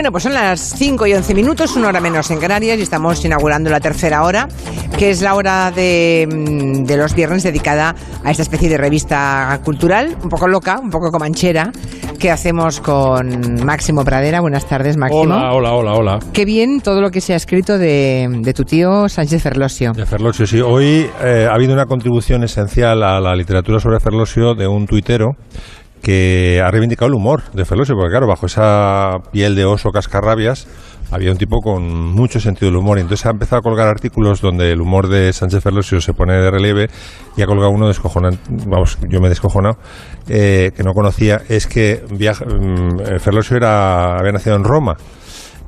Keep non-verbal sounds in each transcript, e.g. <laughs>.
Bueno, pues son las 5 y 11 minutos, una hora menos en Canarias, y estamos inaugurando la tercera hora, que es la hora de, mm, de los viernes dedicada a esta especie de revista cultural, un poco loca, un poco comanchera, que hacemos con Máximo Pradera. Buenas tardes, Máximo. Hola, hola, hola, hola. Qué bien todo lo que se ha escrito de, de tu tío Sánchez Ferlosio. De Ferlosio, sí. Hoy eh, ha habido una contribución esencial a la literatura sobre Ferlosio de un tuitero que ha reivindicado el humor de Ferlosio, porque claro, bajo esa piel de oso cascarrabias había un tipo con mucho sentido del humor. Y entonces ha empezado a colgar artículos donde el humor de Sánchez Ferlosio se pone de relieve y ha colgado uno descojonante, vamos, yo me he descojonado, eh, que no conocía, es que viaja, mm, Ferlosio era, había nacido en Roma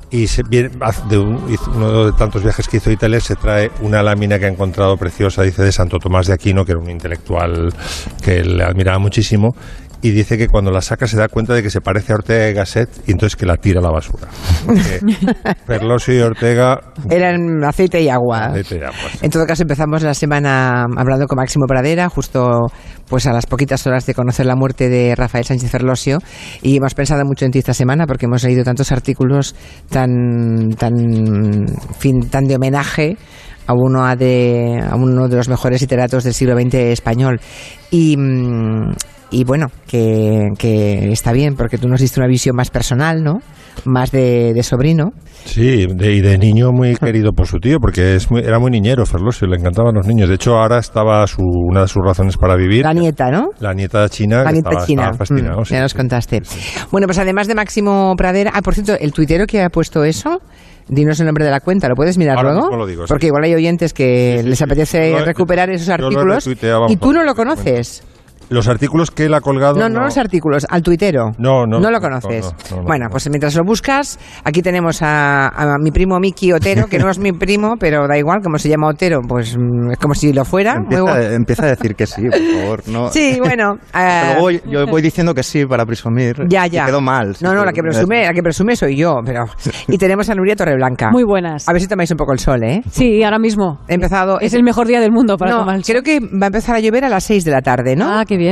y se, de un- uno de tantos viajes que hizo a Italia se trae una lámina que ha encontrado preciosa, dice de Santo Tomás de Aquino, que era un intelectual que le admiraba muchísimo, y dice que cuando la saca se da cuenta de que se parece a Ortega y Gasset y entonces que la tira a la basura. Porque <laughs> Ferlosio y Ortega... Eran aceite y agua. Aceite y agua, sí. En todo caso, empezamos la semana hablando con Máximo Pradera, justo pues a las poquitas horas de conocer la muerte de Rafael Sánchez Ferlosio, y hemos pensado mucho en ti esta semana porque hemos leído tantos artículos tan, tan, fin, tan de homenaje a uno de a uno de los mejores literatos del siglo XX español y mm, y bueno, que, que está bien, porque tú nos diste una visión más personal, ¿no? Más de, de sobrino. Sí, de, y de niño muy querido por su tío, porque es muy- era muy niñero Ferlosio, le encantaban los niños. De hecho, ahora estaba su, una de sus razones para vivir. La nieta, ¿no? La nieta china, La que nieta estaba, china. estaba fascinado. Mm, sí, ya nos sí. contaste. Bueno, pues además de Máximo Pradera. Ah, por cierto, el tuitero que ha puesto eso. Dinos el nombre de la cuenta, ¿lo puedes mirar Ahora luego? lo digo, sí. Porque igual hay oyentes que Sí, sí, les apetece recuperar esos artículos y tú no lo conoces. Los artículos que él ha colgado. No, no, los artículos, al tuitero. No, no, No lo no, conoces. no, no, no, bueno, no. pues mientras lo buscas, aquí tenemos a, a mi primo Miki Otero, que no es mi primo, <laughs> pero da igual, como se llama Otero, pues mm, es como si lo fuera. Muy Empieza, a decir que sí, por favor. No. <laughs> Sí, bueno. <laughs> eh, Luego yo voy diciendo que sí para presumir. Ya, ya. quedo mal. No, no, la que presume, la que presume soy yo, pero. Y tenemos a Nuria Torreblanca. Muy buenas. A ver si tomáis un poco el sol, ¿eh? Sí, ahora mismo. He empezado. Es el mejor día del mundo para no, tomar el sol. creo que va a empezar a llover a las 6 de la tarde, ¿no? Ah, qué bien.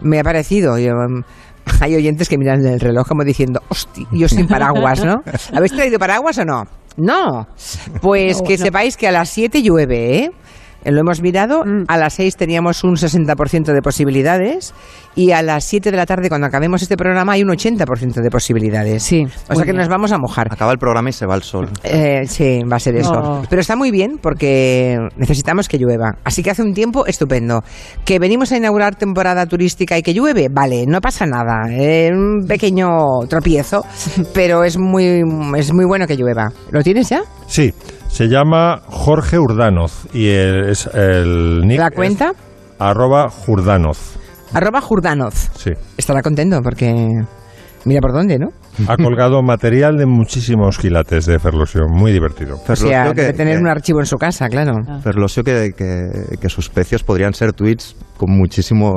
Me ha parecido. Yo, mm, <laughs> hay oyentes que miran el reloj como diciendo, hostia, yo sin <laughs> paraguas, ¿no? ¿Habéis traído paraguas o no? No. Pues No, que no. sepáis que a las 7 llueve, ¿eh? Lo hemos mirado, Mm. a las 6 teníamos un 60% de posibilidades y a las 7 de la tarde, cuando acabemos este programa, hay un 80% de posibilidades. Sí, O sea que bien. nos vamos a mojar. Acaba el programa y se va el sol. Eh, sí, va a ser eso. No. Pero está muy bien porque necesitamos que llueva. Así que hace un tiempo estupendo. Que venimos a inaugurar temporada turística y que llueve, vale, no pasa nada. Eh, un pequeño tropiezo, <laughs> pero es muy, es muy bueno que llueva. ¿Lo tienes ya? Sí, se llama Jorge Urdanoz y el, es el nick ¿La es cuenta? arroba Jurdanoz. Arroba Jurdanoz. Sí. Estará contento porque mira por dónde, ¿no? Ha colgado material de muchísimos quilates de Ferlosio, muy divertido. O sea, Ferlosio debe tener que- un archivo en su casa, claro. Ferlosio que, que, que sus pecios podrían ser tweets con muchísimo,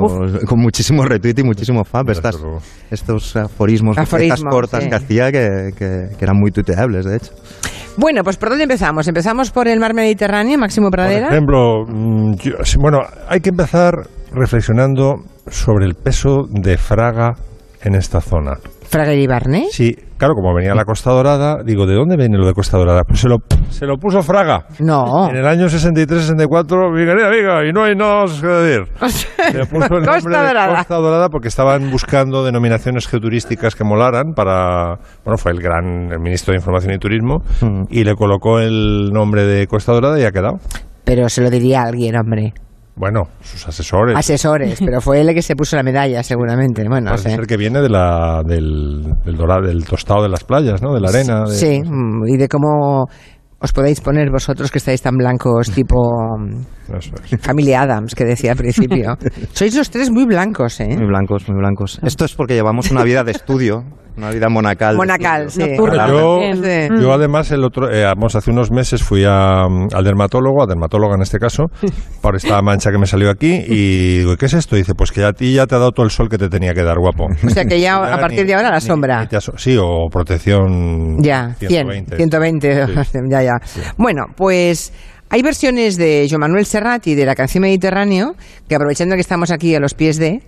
con muchísimo retweet y muchísimo fab. Desde Estas, luego. estos aforismos, Aforismos, estas cortas sí. que hacía que, que- que eran muy tuiteables, de hecho. Bueno, pues ¿por dónde empezamos? ¿Empezamos por el mar Mediterráneo, Máximo Por Pradera? ejemplo, mm, yo- bueno, hay que empezar reflexionando sobre el peso de Fraga en esta zona. Fraga y Barney. Sí, claro, como venía la Costa Dorada, digo, ¿de dónde viene lo de Costa Dorada? Pues se lo, se lo puso Fraga. No. En el año 63-64, venga, venga, y no hay nada más que decir. <laughs> Le puso el Costa nombre de Dorada. Costa Dorada porque estaban buscando denominaciones geoturísticas que molaran para... Bueno, fue el gran el ministro de Información y Turismo Mm. y le colocó el nombre de Costa Dorada y ha quedado. Pero se lo diría a alguien, hombre. Bueno, sus asesores. Asesores, pero fue él el que se puso la medalla, seguramente. Bueno, no Parece sé. ser que viene de la, del, del, dorado, del tostado de las playas, ¿no? De la arena. de- Sí, mm, y de cómo os podéis poner vosotros que estáis tan blancos, tipo mm, es. familia Adams, que decía al principio. <laughs> Sois los tres muy blancos, ¿eh? Muy blancos, muy blancos. Esto es porque llevamos una vida de estudio, una vida monacal. Monacal, sí. Yo. Sí. yo además el otro, eh, vamos, hace unos meses fui a, mm, al dermatólogo, a dermatóloga en este caso, <laughs> por esta mancha que me salió aquí y digo, ¿qué es esto? Y dice, pues que a ti ya te ha dado todo el sol que te tenía que dar, guapo. O sea que ya a <laughs> partir de ahora la sombra. ni te aso- sí, o protección Ya, 100, 120. 120, Sí. ya, ya. Bueno, pues hay versiones de Joan Manuel Serrat y de la canción Mediterráneo, que aprovechando que estamos aquí a los pies de,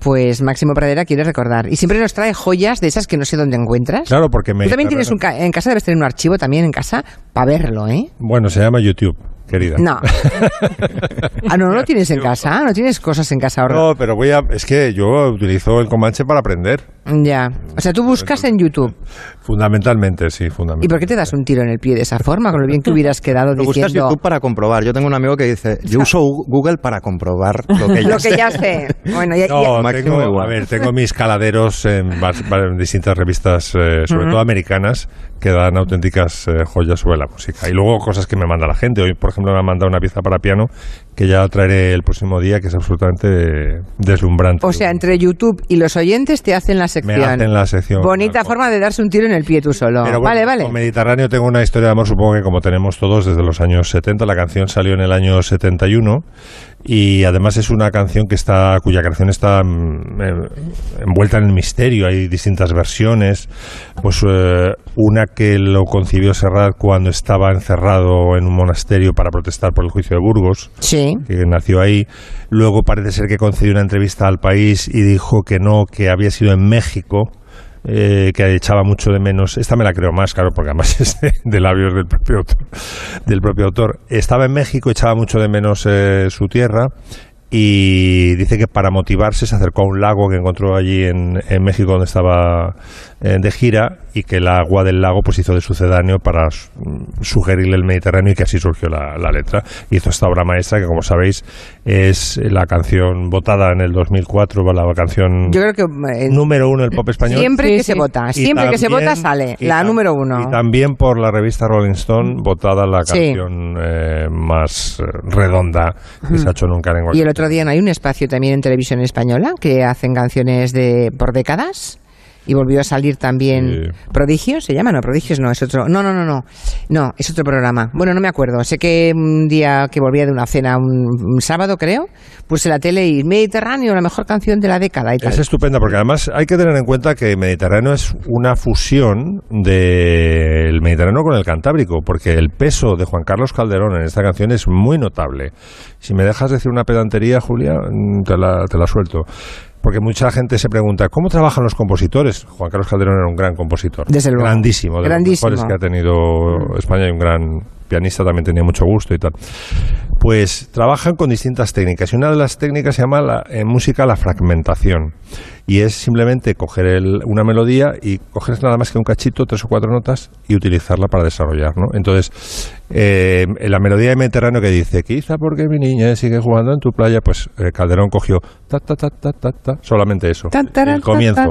pues Máximo Pradera quiere recordar. Y siempre nos trae joyas de esas que no sé dónde encuentras. Claro, porque me... Tú también tienes un... ca- En casa debes tener un archivo también en casa para verlo, ¿eh? Bueno, se llama YouTube, querida. No. <laughs> ah, no, no lo tienes en casa. No tienes cosas en casa ahora. No, pero voy a... Es que yo utilizo el Comanche para aprender. Ya. O sea, tú buscas en YouTube. Fundamentalmente, sí, fundamentalmente. ¿Y por qué te das un tiro en el pie de esa forma? Con lo bien que hubieras quedado Lo buscas diciendo... YouTube para comprobar. Yo tengo un amigo que dice, yo <laughs> uso Google para comprobar lo que <laughs> ya Lo que sé. ya sé. Bueno, ya, No, ya- tengo, igual. a ver, tengo mis caladeros en, distintas revistas, eh, sobre todo americanas, que dan auténticas eh, joyas sobre la música. Y luego cosas que me manda la gente. Hoy, por ejemplo, me ha mandado una pieza para piano que ya traeré el próximo día, que es absolutamente deslumbrante. O sea, entre YouTube y los oyentes te hacen la me sección. hacen la sección. Bonita Claro. forma de darse un tiro en el pie tú solo. Pero bueno, vale, vale. Con Mediterráneo tengo una historia de amor, supongo que como tenemos todos desde los años 70. La canción salió en el año 71 y además es una canción que está cuya creación está mm, envuelta en el misterio. Hay distintas versiones. Pues eh, una que lo concibió Serrat cuando estaba encerrado en un monasterio para protestar por el juicio de Burgos Sí. que nació ahí. Luego parece ser que concedió una entrevista al país y dijo que no, que había sido en México. Eh, que echaba mucho de menos. Esta me la creo más, claro, porque además <laughs> es de, labios del propio autor. Del propio autor. Estaba en México, echaba mucho de menos eh, su tierra y dice que para motivarse se acercó a un lago que encontró allí en, en México donde estaba eh, de gira y que el agua del lago pues hizo de sucedáneo para mm, sugerirle el Mediterráneo y que así surgió la, la letra. Hizo esta obra maestra que como sabéis es la canción votada en el 2004, la canción Yo creo que eh, número uno del pop español. siempre Sí, que sí. se vota, siempre que se vota sale la tam- número uno. Y también por la revista Rolling Stone, votada la Sí. canción eh, más eh, redonda que se ha hecho nunca en Y el otro día no hay un espacio también en televisión española que hacen canciones de por décadas. Y volvió a salir también Sí. Prodigios, se llama, no, Prodigios no, es otro, no, no, no, no, no, es otro programa. Bueno, no me acuerdo, sé que un día que volvía de una cena, un, un sábado creo, puse la tele y Mediterráneo, la mejor canción de la década y tal. Es estupenda porque además hay que tener en cuenta que Mediterráneo es una fusión del Mediterráneo con el Cantábrico, porque el peso de Juan Carlos Calderón en esta canción es muy notable. Si me dejas decir una pedantería, Julia, mm, te la, te la suelto. Porque mucha gente se pregunta, ¿cómo trabajan los compositores? Juan Carlos Calderón era un gran compositor. Desde luego. Grandísimo, de Grandísimo. los mejores que ha tenido España y un gran pianista también tenía mucho gusto y tal. Pues trabajan con distintas técnicas y una de las técnicas se llama la- en música la fragmentación y es simplemente coger el- una melodía y coger nada más que un cachito, tres o cuatro notas y utilizarla para desarrollar, ¿no? Entonces, eh, la melodía de Mediterráneo que dice, quizá porque mi niña sigue jugando en tu playa, pues eh, Calderón cogió ta, ta, ta, ta, ta, ta, solamente eso, taran, el comienzo.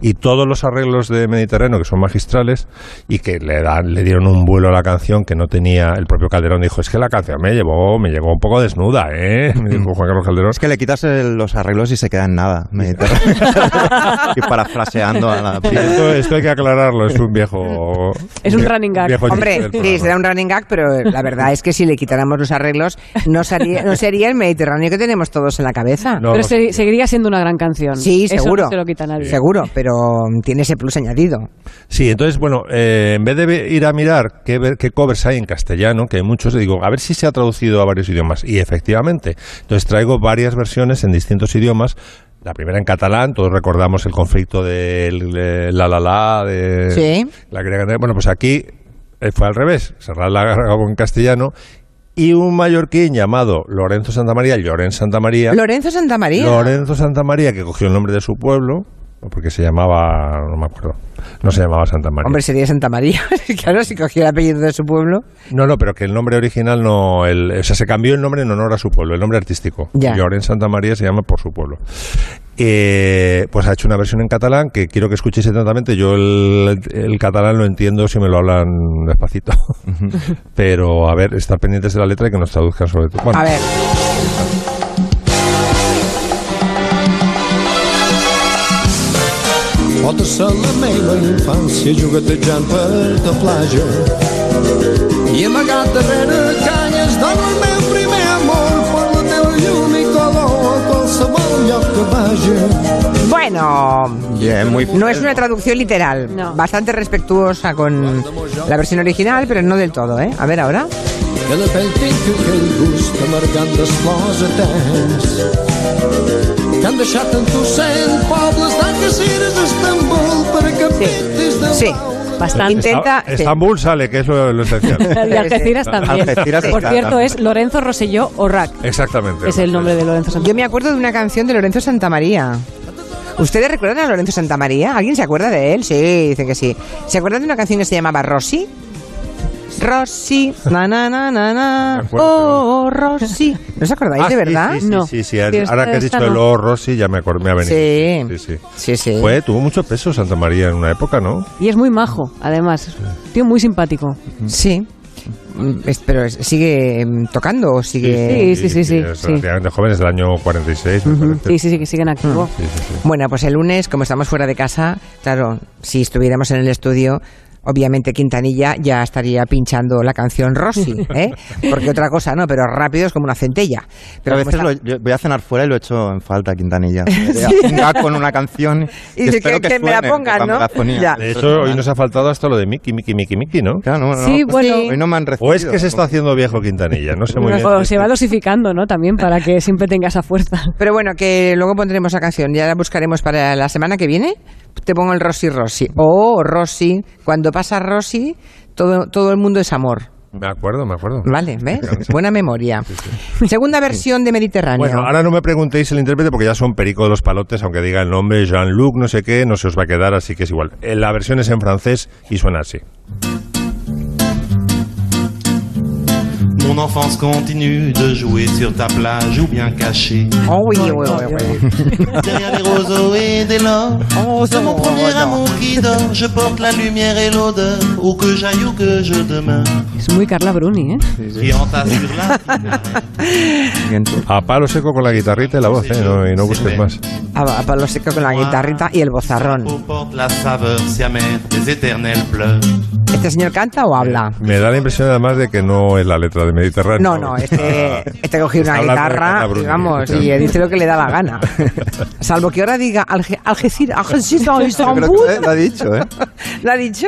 Y todos los arreglos de Mediterráneo, que son magistrales, y que le, dan, le dieron un vuelo a la canción que no tenía el propio Calderón. Dijo, es que la canción me llevó, me llegó un poco desnuda, ¿eh? Me dijo Juan Carlos Calderón. Es que le quitas el- los arreglos y se queda en nada. <laughs> Y parafraseando a la... Esto, esto hay que aclararlo, es un viejo... Es un running gag. viejo Hombre, sí, será un running gag, pero la verdad es que si le quitáramos los arreglos, no sería, no sería el Mediterráneo que tenemos todos en la cabeza. No, Pero no, se- seguiría siendo una gran canción. Sí, Eso seguro. no se lo quita nadie. Seguro, pero tiene ese plus añadido. Sí, entonces, bueno, eh, en vez de ir a mirar qué covers hay en castellano, que hay muchos, digo, a ver si se ha traducido a varios idiomas. Y efectivamente, entonces traigo varias versiones en distintos idiomas. La primera en catalán, todos recordamos el conflicto del eh, la la la, de Sí. la quería cantar. Bueno, pues aquí eh, fue al revés, Serrat la grabó en castellano y un mallorquín llamado Lorenzo Santamaría, Llorens Santamaría, Lorenzo Santamaría. Lorenzo Santamaría, que cogió el nombre de su pueblo, porque se llamaba, no me acuerdo, no se llamaba Santa María. Hombre, sería Santa María. <laughs> claro, si cogía el apellido de su pueblo. No, no, pero que el nombre original no, el, o sea, se cambió el nombre en honor a su pueblo, el nombre artístico. Ya. Llorens Santa María se llama por su pueblo. Eh, pues ha hecho una versión en catalán que quiero que escuchéis atentamente. Yo el, el catalán lo entiendo si me lo hablan despacito. <laughs> pero a ver, estar pendientes de la letra y que nos traduzcan sobre todo. Bueno, A ver. Foto-se la meva infància juguetejant per la platja i amagat darrere canyes dona el meu primer amor per la teva llum i color a qualsevol lloc que vagi. Bueno, muy no es una traducción literal. No. Bastante respetuosa con la versión original, pero no del todo, ¿eh? A ver ahora. Que la pell tinc aquell gust amargant les flors a temps que han deixat en tu cent pobles d'Algeciras d'Estambul Sí. blau. Bastante. Intenta- Estambul sale, que es lo, lo esencial. <laughs> Y Algeciras también. Algeciras Por está- cierto, es Lorenzo Rosselló Orrac. Exactamente. Es el nombre de Lorenzo Yo Santamaría. me acuerdo de una canción de Lorenzo Santamaría. ¿Ustedes recuerdan a Lorenzo Santamaría? ¿Alguien se acuerda de él? Sí, dicen que sí. ¿Se acuerdan de una canción que se llamaba Rosy? Rosy, na na na na na, acuerdo, oh, Rosy. ¿No os acordáis Ah, de sí, verdad? Sí, sí, No. sí, sí. Sí, Ahora que has esta dicho el no. O Rossi, ya me, acor- me ha venido. Sí. sí, sí. Sí, sí. Fue, tuvo mucho peso Santa María en una época, ¿no? Y es muy majo, además. Tío muy simpático. Sí. Mm, es- Pero es- sigue mm, tocando o sigue... Sí, sí, sí, sí, Es sí. relativamente joven, es del año 46, me parece. Sí, sí, sí, que siguen activo. Sí, sí, sí. Bueno, pues el lunes, como estamos fuera de casa, claro, si estuviéramos en el estudio, obviamente Quintanilla ya estaría pinchando la canción Rosy, <laughs> ¿eh? Porque otra cosa no, pero rápido es como una centella. Pero a veces está- lo- yo voy a cenar fuera y lo echo en falta, Quintanilla. <laughs> Gag con una canción Y espero que- que me la pongan, la ¿no? Ya. De hecho, hoy nos ha faltado hasta lo de Mickey, Mickey, Mickey, Mickey, ¿no? Claro, no, no, Sí, no. bueno. Hoy no me han recibido. O es que se está haciendo viejo Quintanilla, no sé muy bien. O se va dosificando, ¿no? También para que siempre tenga esa fuerza. Pero bueno, que luego pondremos la canción, ya la buscaremos para la semana que viene. Te pongo el Rosy Rosy. O Rosy, cuando pasa Rosy, todo, todo el mundo es amor. Me acuerdo, me acuerdo. Vale, ¿ves? Buena memoria. Segunda versión de Mediterráneo. Bueno, ahora no me preguntéis el intérprete porque ya son perico de los palotes, aunque diga el nombre Jean-Luc, no sé qué, no se os va a quedar, así que es igual. Eh, La versión es en francés y suena así. Mon enfance continue de jouer sur ta plage ou bien cachée Oh, oui, oui, oui, oui. <laughs> derrière les roseaux et dès lors. Oh, C'est mon premier amour qui dort. Je porte la lumière et l'odeur, où que j'aille ou que je demeure. Es muy Carla Bruni, ¿eh? Qui entasse sur la. A palo seco con la guitarrita y la voz, ¿eh? No, y no busques más. A, a palo seco con la guitarrita y el bozarrón. La saveur des éternels pleurs. ¿Este señor canta o habla? Me da la impresión además de que no es la letra de Mediterráneo. No, no, este, <laughs> este cogió una guitarra Carla y Bruni. vamos, y dice lo que le da la gana. <laughs> Salvo que ahora diga Alge- Algeciras, Algeciras, lo ha dicho, ¿eh? <laughs> ¿Lo ha dicho?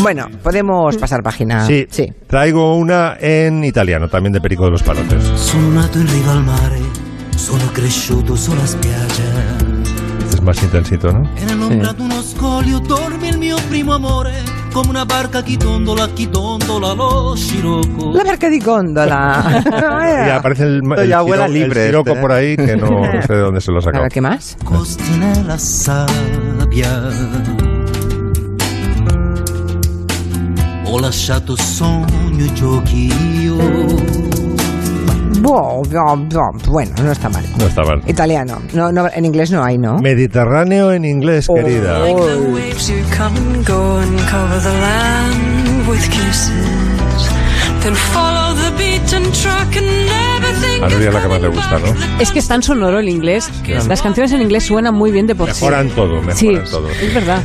Bueno, podemos pasar página. Sí, sí. traigo una en italiano, también de Perico de los Palotes. Sono nato in riva al mare, sono cresciuto sulla spiaggia. Este es más intensito, ¿no? E come una barca chi dondola, chi dondola lo scirocco. La barca di góndola. <laughs> Y aparece el, el, ya huele a siro- libre el siroco este, ¿eh? por ahí que no, no <laughs> sé de dónde se lo ha A sacado. ver, ¿qué más? Costi nella sabbia. Ho lasciato sogno e giochi io. Bueno, no está mal. No está mal. Italiano. No, no, en inglés no hay, ¿no? Mediterráneo en inglés, Oh. querida. A Nuria la que más le gusta. ¿no? Es que es tan sonoro el inglés. Las canciones en inglés suenan muy bien de por sí. Mejoran todo, mejoran Sí, todo. es verdad.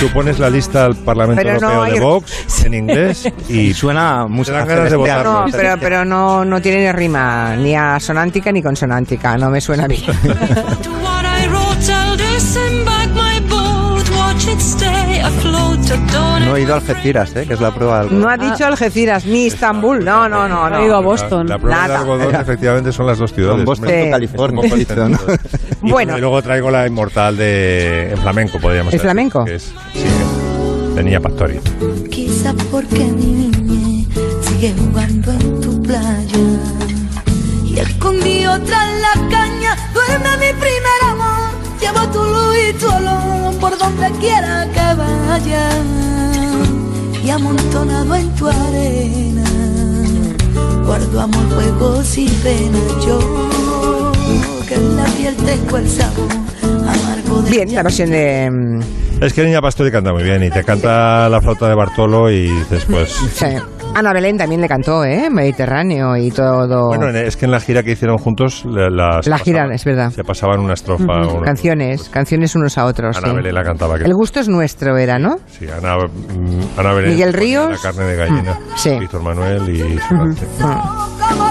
Tú pones la lista al Parlamento Pero no Europeo de hay- Vox en <laughs> inglés y suena música ganas de votarlo. No, pero, pero no, no tiene ni rima, ni asonántica ni consonántica. No me suena bien. <laughs> No he ido a Algeciras, ¿eh? Que es la prueba del... No ha dicho Algeciras ni Istambul. No, no, no. Ha no. ido a Boston. La, la prueba de Nada. algodón efectivamente son las dos ciudades. Con Boston. Sí. California. <laughs> Y, Bueno. y luego traigo la inmortal de en flamenco, podríamos ¿El decir, flamenco? que es, sí, de Niña Pastori. Quizá porque mi niñez sigue jugando en tu playa. Y escondido tras la caña duerme mi primer amor. Llevo tu luz y tu olor por donde quiera que vaya. Y amontonado en tu arena, guardo amor, juegos y pena. Yo Bien, la versión de. mm, Es que Niña Pastori canta muy bien y te canta la flauta de Bartolo y dices, pues... sí. Ana Belén también le cantó, ¿eh? Mediterráneo y todo. Bueno, en- es que en la gira que hicieron juntos, la, la- gira, pasaban- es verdad. Se pasaban una estrofa. una- canciones, canciones unos a otros. Ana sí. Belén la cantaba. que- El gusto es nuestro, era, ¿no? Sí, Ana, mm, Ana Belén. Miguel Ríos. La carne de gallina. Sí. Víctor Manuel y... Solarte. como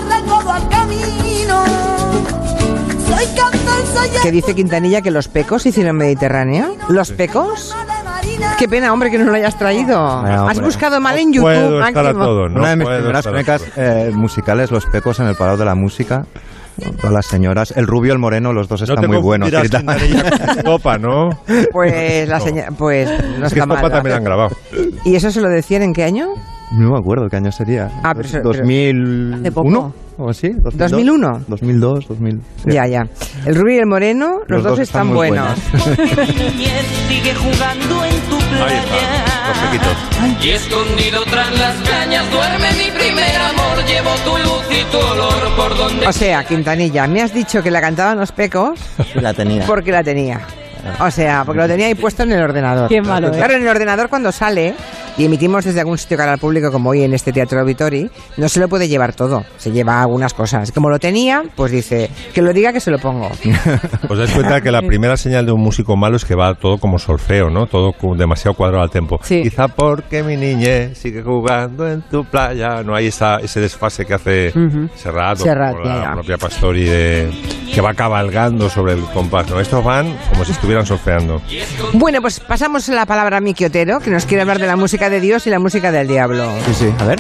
Que dice Quintanilla que los pecos hicieron Mediterráneo. ¿Los pecos? Qué pena, hombre, que no lo hayas traído. Has buscado mal No en YouTube, puedo estar a Máximo. todo, no Una de mis primeras crónicas eh, musicales, Los Pecos en el Palau de la Música. Todas las señoras. El rubio, el moreno, los dos están muy buenos. Estopa, <laughs> ¿no? Pues la No. señal, pues no Es que está Estopa mal. también la han grabado. ¿Y eso se lo decían en qué año? No me acuerdo qué año sería. Ah, pero eso- pero- ¿2001? Hace poco. ¿O así? 2001. 2002, 2000. sí. Ya, ya. El rubio y el moreno, los, dos, están, muy buenos. <laughs> Sigue jugando en tu los pequitos. Y escondido tras las cañas duerme mi primer amor. Llevo tu luz y tu olor por donde O sea, Quintanilla, me has dicho que la cantaban los pecos la tenía. porque la tenía. O sea, porque lo tenía ahí puesto en el ordenador. Qué malo, ¿eh? Claro, en el ordenador cuando sale y emitimos desde algún sitio cara al público, como hoy en este Teatro Auditori, no se lo puede llevar todo. Se lleva algunas cosas. Como lo tenía, pues dice, que lo diga que se lo pongo. <laughs> Os dais cuenta que la primera señal de un músico malo es que va todo como solfeo, ¿no? Todo demasiado cuadrado al tempo. Sí. Quizá porque mi niñez sigue jugando en tu playa. No hay esa, ese desfase que hace. Serrat, o Serrat, la propia Pastori de, que va cabalgando sobre el compás. ¿no? Estos van como si estuvieran solfeando. Bueno, pues pasamos la palabra a Miki Otero, que nos quiere hablar de la música de Dios y la música del diablo. Sí, sí, a ver.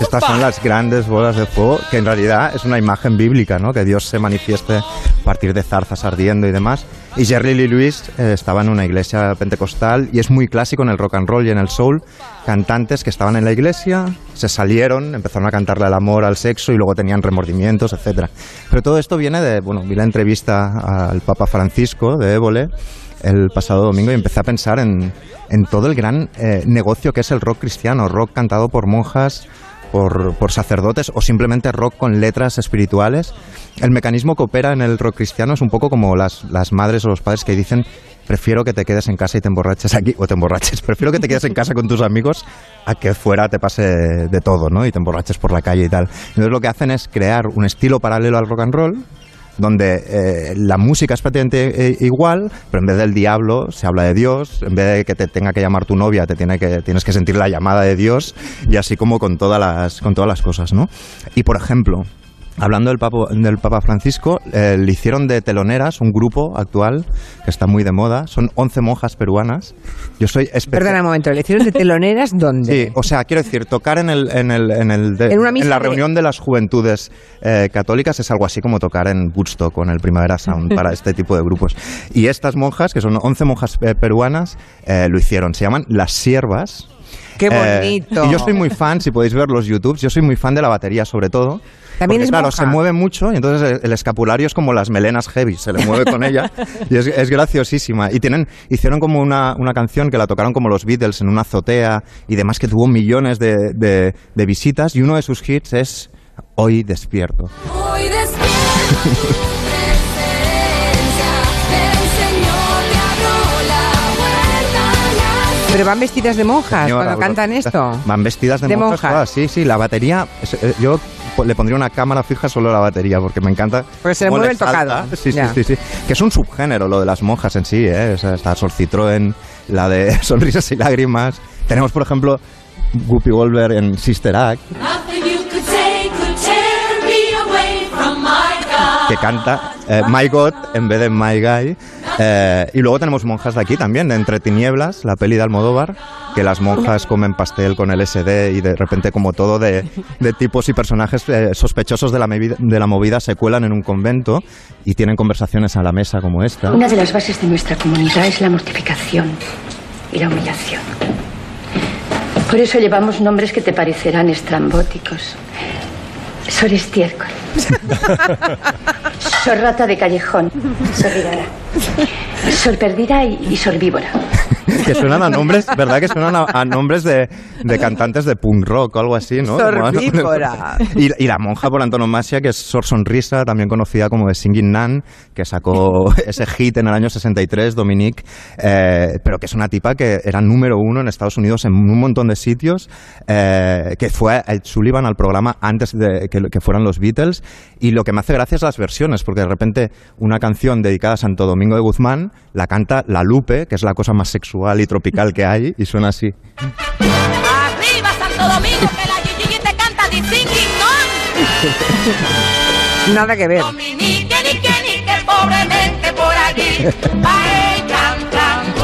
Estas son las grandes bolas de fuego, que en realidad es una imagen bíblica, ¿no? Que Dios se manifieste a partir de zarzas ardiendo y demás. Y Jerry Lee Lewis eh, estaba en una iglesia pentecostal y es muy clásico en el rock and roll y en el soul. Cantantes que estaban en la iglesia, se salieron, empezaron a cantarle al amor, al sexo y luego tenían remordimientos, etcétera. Pero todo esto viene de, bueno, vi la entrevista al Papa Francisco de Évole el pasado domingo y empecé a pensar en, en todo el gran eh, negocio que es el rock cristiano, rock cantado por monjas, por, por sacerdotes o simplemente rock con letras espirituales. El mecanismo que opera en el rock cristiano es un poco como las, las madres o los padres que dicen prefiero que te quedes en casa y te emborraches aquí, o te emborraches, <laughs> prefiero que te quedes en casa con tus amigos a que fuera te pase de todo, ¿no? Y te emborraches por la calle y tal. Entonces lo que hacen es crear un estilo paralelo al rock and roll, donde eh, la música es prácticamente eh, igual, pero en vez del diablo se habla de Dios, en vez de que te tenga que llamar tu novia, te tiene que, tienes que sentir la llamada de Dios, y así como con todas las, con todas las cosas, ¿no? Y por ejemplo, Hablando del Papa, del Papa Francisco, eh, le hicieron de teloneras un grupo actual que está muy de moda. Son 11 monjas peruanas. Yo soy Perdona un momento, ¿le hicieron de teloneras dónde? Sí, o sea, quiero decir, tocar en el, en el, en el de- En misa la de- reunión de las juventudes eh, católicas es algo así como tocar en Woodstock con el Primavera Sound <laughs> para este tipo de grupos. Y estas monjas, que son 11 monjas eh, peruanas, eh, lo hicieron. Se llaman las siervas. ¡Qué Eh, bonito! y yo soy muy fan, si podéis ver los YouTubes, yo soy muy fan de la batería sobre todo. También porque, es claro, monja. se mueve mucho y entonces el, el escapulario es como las melenas heavy, se le mueve con ella y es, es graciosísima. Y tienen, hicieron como una, una canción que la tocaron como los Beatles en una azotea y demás que tuvo millones de, de- de visitas y uno de sus hits es Hoy despierto. Hoy despierto Pero van vestidas de monjas Señora, cuando cantan esto. Van vestidas de, De monjas. monjas. todas, sí, sí, la batería. eh, yo le pondría una cámara fija solo a la batería porque me encanta. Porque se le mueve el salta. tocado. Sí, sí, sí, sí. Que es un subgénero lo de las monjas en sí, ¿eh? O sea, está Sol Citroën, la de <laughs> Sonrisas y Lágrimas. Tenemos, por ejemplo, Guppy Wolver en Sister Act, Nothing you could say could tear me away from my God. que canta eh, My God en vez de My Guy. Eh, y luego tenemos monjas de aquí también, de Entre Tinieblas, la peli de Almodóvar, que las monjas comen pastel con LSD y de repente como todo de, de tipos y personajes eh, sospechosos de la, de la movida se cuelan en un convento y tienen conversaciones a la mesa como esta. Una de las bases de nuestra comunidad es la mortificación y la humillación. Por eso llevamos nombres que te parecerán estrambóticos. Sor estiércol. <laughs> Sor rata de callejón. Sor virara. Sor perdida y, y sor víbora. Que suenan a nombres, ¿verdad? Que suenan a, a nombres de, de cantantes de punk rock o algo así, ¿no? Sorbífora. Y, y la monja por antonomasia, que es Sor Sonrisa, también conocida como de Singing Nan, que sacó ese hit en el año 63, Dominique, eh, pero que es una tipa que era número uno en Estados Unidos en un montón de sitios, eh, que fue Ed Sullivan al programa antes de que, que fueran los Beatles, y lo que me hace gracia es las versiones, porque de repente una canción dedicada a Santo Domingo de Guzmán la canta La Lupe, que es la cosa más sexual y tropical que hay, y suena así. Arriba Santo Domingo que la Gigi te canta. Nada que ver. Dominique, ni que ni que pobremente por allí. Ay, cantando.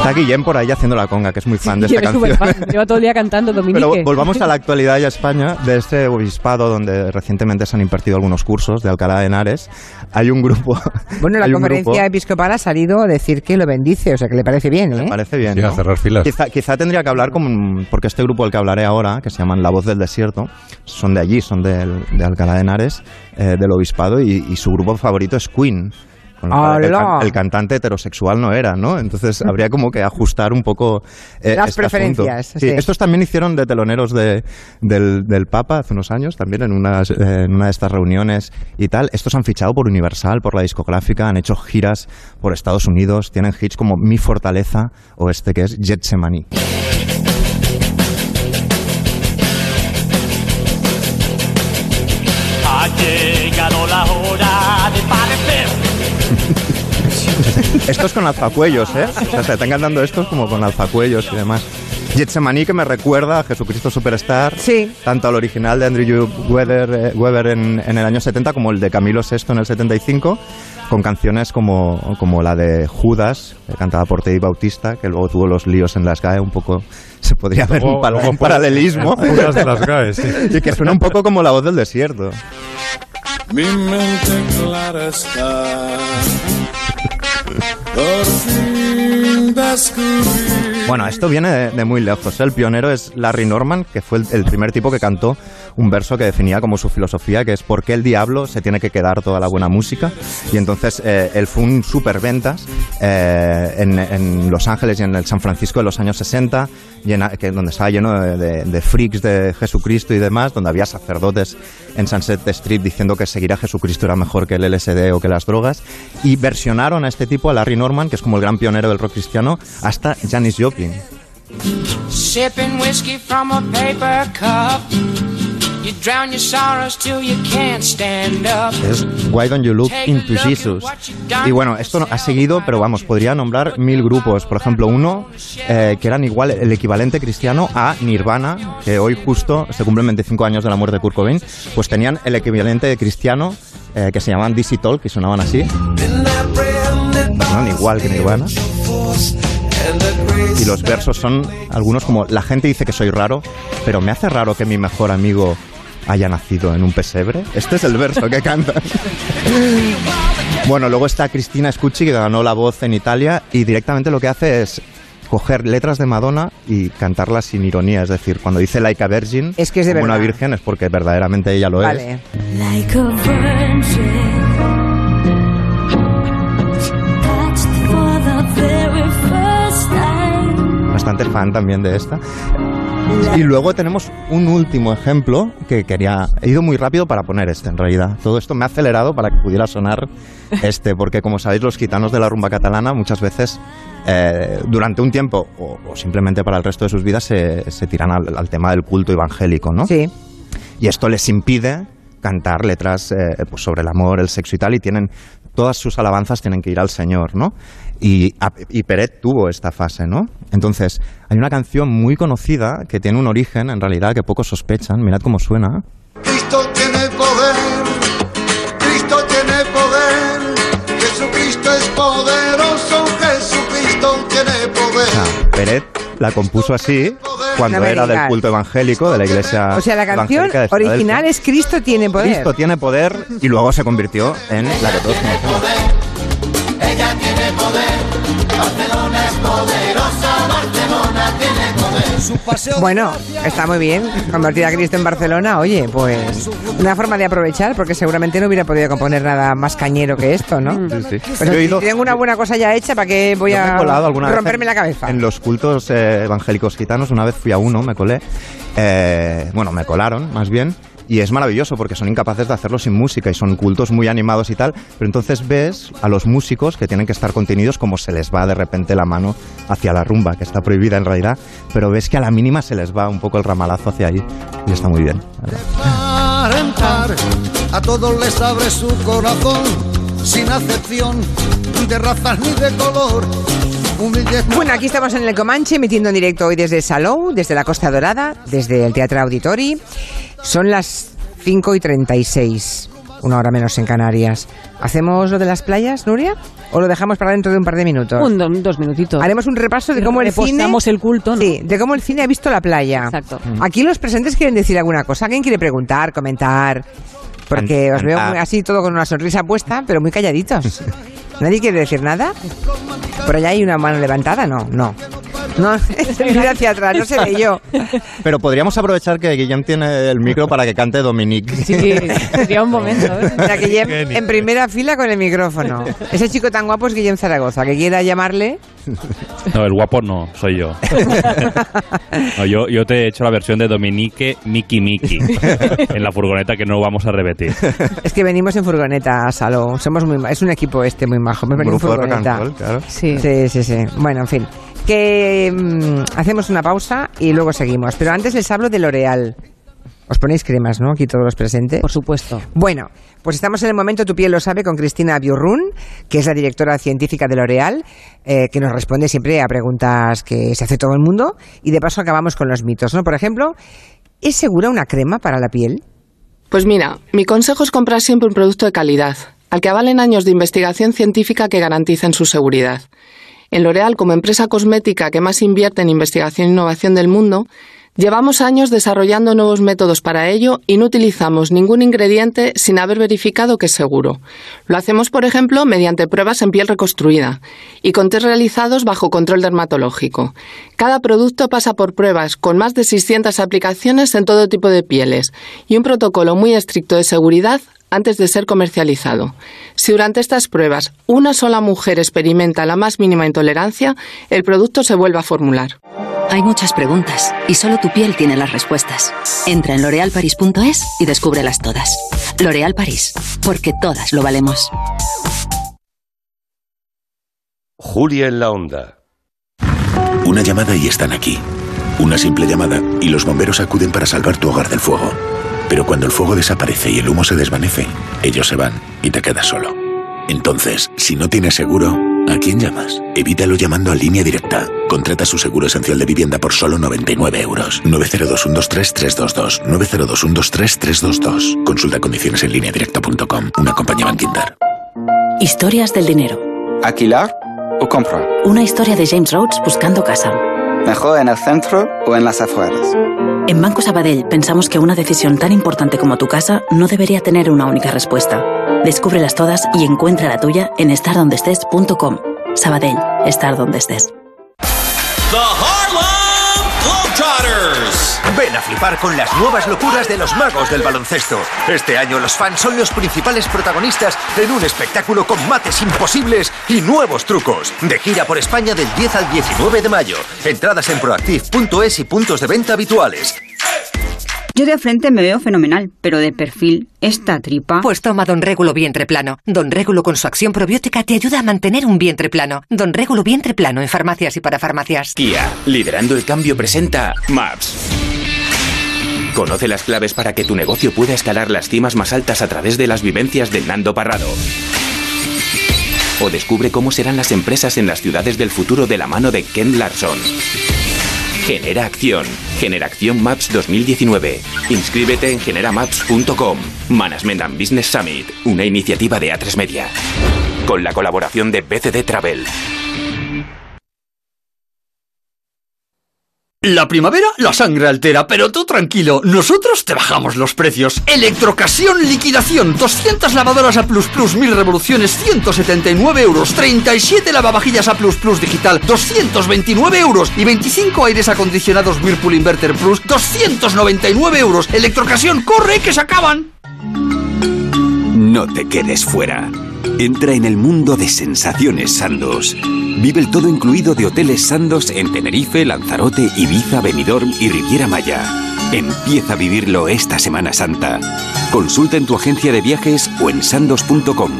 Está <laughs> Guillem por ahí haciendo la conga, que es muy fan de <laughs> esta canción. fan. Lleva todo el día cantando <laughs> Dominique. Pero volvamos a la actualidad y a España, de este obispado donde recientemente se han impartido algunos cursos de Alcalá de Henares. Hay un grupo. Bueno, la conferencia grupo- episcopal ha salido a decir que lo bendice, o sea que le parece bien, ¿eh? Me parece bien. Sí, a ¿no? cerrar filas. Quizá, quizá tendría que hablar con. Porque este grupo del que hablaré ahora, que se llaman La Voz del Desierto, son de allí, son del- de Alcalá de Henares, eh, del obispado, y, y su grupo favorito es Queen. Con lo cual el, cantante heterosexual no era, ¿no? Entonces habría como que ajustar un poco eh, Las este preferencias, Sí, sí. Estos también hicieron de teloneros de, del, del Papa hace unos años, también en, unas, eh, en una de estas reuniones y tal. Estos han fichado por Universal, por la discográfica, han hecho giras por Estados Unidos, tienen hits como Mi Fortaleza o este que es Getsemani. Ha llegado la hora <laughs> Estos con alzacuellos, ¿eh? O sea, se están cantando estos como con alzacuellos y demás. Getsemani que me recuerda a Jesucristo Superstar, Sí. tanto al original de Andrew Weber, eh, Weber en, en el año 70 como el de Camilo VI en el 75, con canciones como, como la de Judas, cantada por Teddy Bautista, que luego tuvo los líos en las GAE, un poco <laughs> se podría ver un, un paralelismo. <laughs> Judas de las GAE, sí. y que suena un poco como la voz del desierto. Mi mente clara está. Por fin. Bueno, esto viene de, muy lejos. El pionero es Larry Norman, que fue el, primer tipo que cantó un verso que definía como su filosofía, que es ¿por qué el diablo se tiene que quedar toda la buena música? Y entonces eh, él fue un superventas eh, en, Los Ángeles y en el San Francisco de los años 60, llena- que, donde estaba lleno de, de- freaks de Jesucristo y demás, donde había sacerdotes en Sunset Street diciendo que seguir a Jesucristo era mejor que el LSD o que las drogas, y versionaron a este tipo, a Larry Norman, que es como el gran pionero del rock cristiano, hasta Janis Joplin. Sipping whiskey from a paper cup. You drown your sorrows till you can't stand up. Es Why Don't You Look Into Jesus. Y bueno, esto ha seguido, pero vamos, podría nombrar mil grupos. Por ejemplo, uno eh, que eran igual el equivalente cristiano a Nirvana, que hoy justo se cumplen 25 años de la muerte de Kurt Cobain, pues tenían el equivalente cristiano eh, que se llamaban DC Talk, que sonaban así. Sonaban igual que Nirvana. Y los versos son algunos como, la gente dice que soy raro, pero me hace raro que mi mejor amigo haya nacido en un pesebre. Este es el verso que cantan. Bueno, luego está Cristina Scucci, que ganó la voz en Italia, y directamente lo que hace es coger letras de Madonna y cantarlas sin ironía. Es decir, cuando dice like a virgin, Es que es de como una virgen, es porque verdaderamente ella lo es. Vale. Like a virgin, bastante fan también de esta. Y luego tenemos un último ejemplo que quería. He ido muy rápido para poner este, en realidad. Todo esto me ha acelerado para que pudiera sonar este, porque como sabéis, los gitanos de la rumba catalana muchas veces, eh, durante un tiempo o, o simplemente para el resto de sus vidas, se, se tiran al, al tema del culto evangélico, ¿no? Sí. Y esto les impide cantar letras eh, pues sobre el amor, el sexo y tal, y tienen todas sus alabanzas tienen que ir al Señor, ¿no? Y, y Peret tuvo esta fase, ¿no? Entonces, hay una canción muy conocida que tiene un origen, en realidad, que pocos sospechan. Mirad cómo suena. Cristo tiene poder, Cristo tiene poder, Jesucristo es poderoso, Jesucristo tiene poder. O sea, Peret la compuso así cuando era del culto evangélico, de la iglesia O sea, la canción de original es Cristo tiene poder. Cristo tiene poder y luego se convirtió en la que todos conocemos. Ella tiene poder, Barcelona es poderosa, Barcelona tiene poder. Su paseo Bueno, está muy bien. Convertir a Cristo en Barcelona, oye, pues una forma de aprovechar, porque seguramente no hubiera podido componer nada más cañero que esto, ¿no? Sí, sí. He si ido- tengo una buena cosa ya hecha, ¿para qué voy a he colado alguna vez romperme en- la cabeza? En los cultos eh, evangélicos gitanos, una vez fui a uno, me colé. Eh, bueno, me colaron, más bien. Y es maravilloso porque son incapaces de hacerlo sin música y son cultos muy animados y tal. Pero entonces ves a los músicos que tienen que estar contenidos como se les va de repente la mano hacia la rumba, que está prohibida en realidad. Pero ves que a la mínima se les va un poco el ramalazo hacia ahí. Y está muy bien. a todos les abre su corazón, sin acepción de razas ni de color. Bueno, aquí estamos en el Comanche, emitiendo en directo hoy desde Salou, desde la Costa Dorada, desde el Teatro Auditori. Son las 5 y 36. una hora menos en Canarias. ¿Hacemos lo de las playas, Nuria? ¿O lo dejamos para dentro de un par de minutos? Un, do- dos minutitos. Haremos un repaso de cómo el cine... Repostamos el culto, ¿no? Sí, de cómo el cine ha visto la playa. Exacto. Aquí los presentes quieren decir alguna cosa. ¿Alguien quiere preguntar, comentar? Porque os veo muy- así todo con una sonrisa puesta, pero muy calladitos. <laughs> ¿Nadie quiere decir nada? ¿Por allá hay una mano levantada? No, no. No, mira <laughs> hacia atrás, no se ve yo. Pero podríamos aprovechar que Guillem tiene el micro para que cante Dominique. Sí, sería un momento. ¿eh? O sea, Guillem en primera fila con el micrófono. <laughs> Ese chico tan guapo es Guillem Zaragoza, que quiera llamarle. No, el guapo no, soy yo. <laughs> No, yo, yo te he hecho la versión de Dominique Miki Miki en la furgoneta que no vamos a repetir. Es que venimos en furgoneta, Salo. Somos muy, ma- es un equipo este muy majo. Hemos venido en rock and furgoneta. roll, claro. Sí. Sí, sí, sí. Bueno, en fin. Que mm, hacemos una pausa y luego seguimos. Pero antes les hablo de L'Oreal. Os ponéis cremas, ¿no? Aquí todos los presentes. Por supuesto. Bueno, pues estamos en el momento Tu piel lo sabe con Cristina Biurrun, que es la directora científica de L'Oreal, eh, que nos responde siempre a preguntas que se hace todo el mundo. Y de paso acabamos con los mitos, ¿no? Por ejemplo, ¿es segura una crema para la piel? Pues mira, mi consejo es comprar siempre un producto de calidad, al que avalen años de investigación científica que garanticen su seguridad. En L'Oréal, como empresa cosmética que más invierte en investigación e innovación del mundo, llevamos años desarrollando nuevos métodos para ello y no utilizamos ningún ingrediente sin haber verificado que es seguro. Lo hacemos, por ejemplo, mediante pruebas en piel reconstruida y con test realizados bajo control dermatológico. Cada producto pasa por pruebas con más de 600 aplicaciones en todo tipo de pieles y un protocolo muy estricto de seguridad antes de ser comercializado. Si durante estas pruebas una sola mujer experimenta la más mínima intolerancia, el producto se vuelve a formular. Hay muchas preguntas y solo tu piel tiene las respuestas. Entra en l'orealparis.es y descúbrelas todas. L'Oréal París, porque todas lo valemos. Julia en la onda. Una llamada y están aquí. Una simple llamada y los bomberos acuden para salvar tu hogar del fuego. Pero cuando el fuego desaparece y el humo se desvanece, ellos se van y te quedas solo. Entonces, si no tienes seguro, ¿a quién llamas? Evítalo llamando a línea directa. Contrata su seguro esencial de vivienda por solo 99 euros. 902-123-322. 902-123-322. Consulta condiciones en lineadirecta.com. Una compañía Bankinter. Historias del dinero. ¿Alquilar o comprar? Una historia de James Rhodes buscando casa. ¿Mejor en el centro o en las afueras? En Banco Sabadell pensamos que una decisión tan importante como tu casa no debería tener una única respuesta. Descúbrelas todas y encuentra la tuya en estardondestes.com. Sabadell, estar donde estés. The Harlem Globetrotters. Ven a flipar con las nuevas locuras de los magos del baloncesto. Este año los fans son los principales protagonistas en un espectáculo con mates imposibles y nuevos trucos. De gira por España del 10 al 19 de mayo. Entradas en proactiv.es y puntos de venta habituales. Yo de frente me veo fenomenal, pero de perfil, esta tripa. Pues toma Don Régulo Vientre Plano. Don Régulo con su acción probiótica te ayuda a mantener un vientre plano. Don Régulo Vientre Plano en farmacias y para farmacias. Kia, liderando el cambio, presenta Maps. Conoce las claves para que tu negocio pueda escalar las cimas más altas a través de las vivencias de Nando Parrado. O descubre cómo serán las empresas en las ciudades del futuro de la mano de Ken Larson. Genera Acción. Generación Maps 2019. Inscríbete en generamaps.com. Management and Business Summit, una iniciativa de A3 Media. Con la colaboración de BCD Travel. La primavera la sangre altera, pero tú tranquilo, nosotros te bajamos los precios. Electrocasión liquidación, 200 lavadoras A++, 1000 revoluciones, 179 euros, 37 lavavajillas A++ digital, 229 euros y 25 aires acondicionados Whirlpool Inverter Plus, 299 euros. Electrocasión, corre que se acaban. No te quedes fuera. Entra en el mundo de sensaciones Sandos. Vive el todo incluido de hoteles Sandos en Tenerife, Lanzarote, Ibiza, Benidorm y Riviera Maya. Empieza a vivirlo esta Semana Santa. Consulta en tu agencia de viajes o en sandos.com.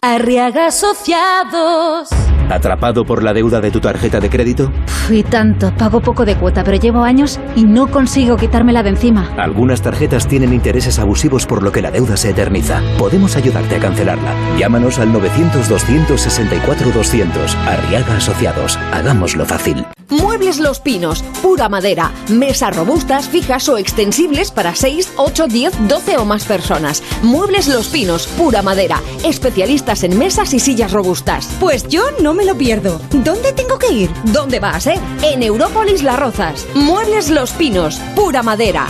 Arriaga Asociados. ¿Atrapado por la deuda de tu tarjeta de crédito? Fui tanto, pago poco de cuota, pero llevo años y no consigo quitármela de encima. Algunas tarjetas tienen intereses abusivos por lo que la deuda se eterniza. Podemos ayudarte a cancelarla. Llámanos al 900-264-200. Arriaga Asociados. Hagámoslo fácil. Muebles Los Pinos, pura madera. Mesas robustas, fijas o extensibles para 6, 8, 10, 12 o más personas. Muebles Los Pinos, pura madera. Especialistas en mesas y sillas robustas. Pues yo no me lo pierdo. ¿Dónde tengo que ir? ¿Dónde va a ser? En Európolis Las Rozas. Muebles Los Pinos, pura madera.